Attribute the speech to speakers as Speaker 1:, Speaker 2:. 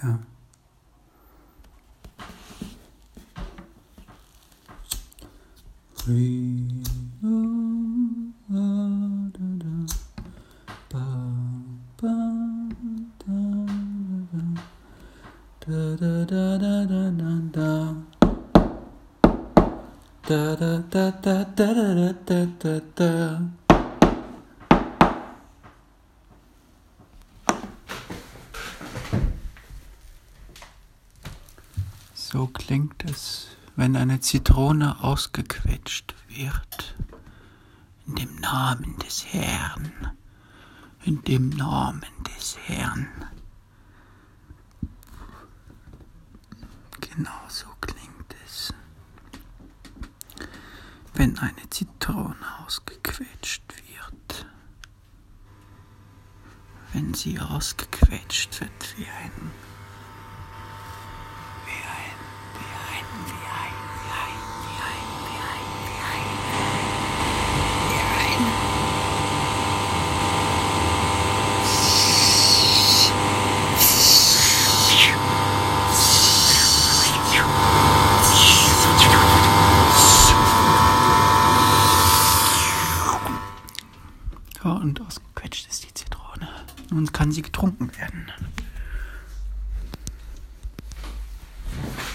Speaker 1: Yeah. da da da da da da da da da So klingt es, wenn eine Zitrone ausgequetscht wird. In dem Namen des Herrn. In dem Namen des Herrn. Genau so klingt es. Wenn eine Zitrone ausgequetscht wird. Wenn sie ausgequetscht wird wie ein wie ein, wie ein, wie ein, wie ein, wie ein, wie ein, wie ein, wie ein. Ja, und ausgequetscht ist die Zitrone. Nun kann sie getrunken werden.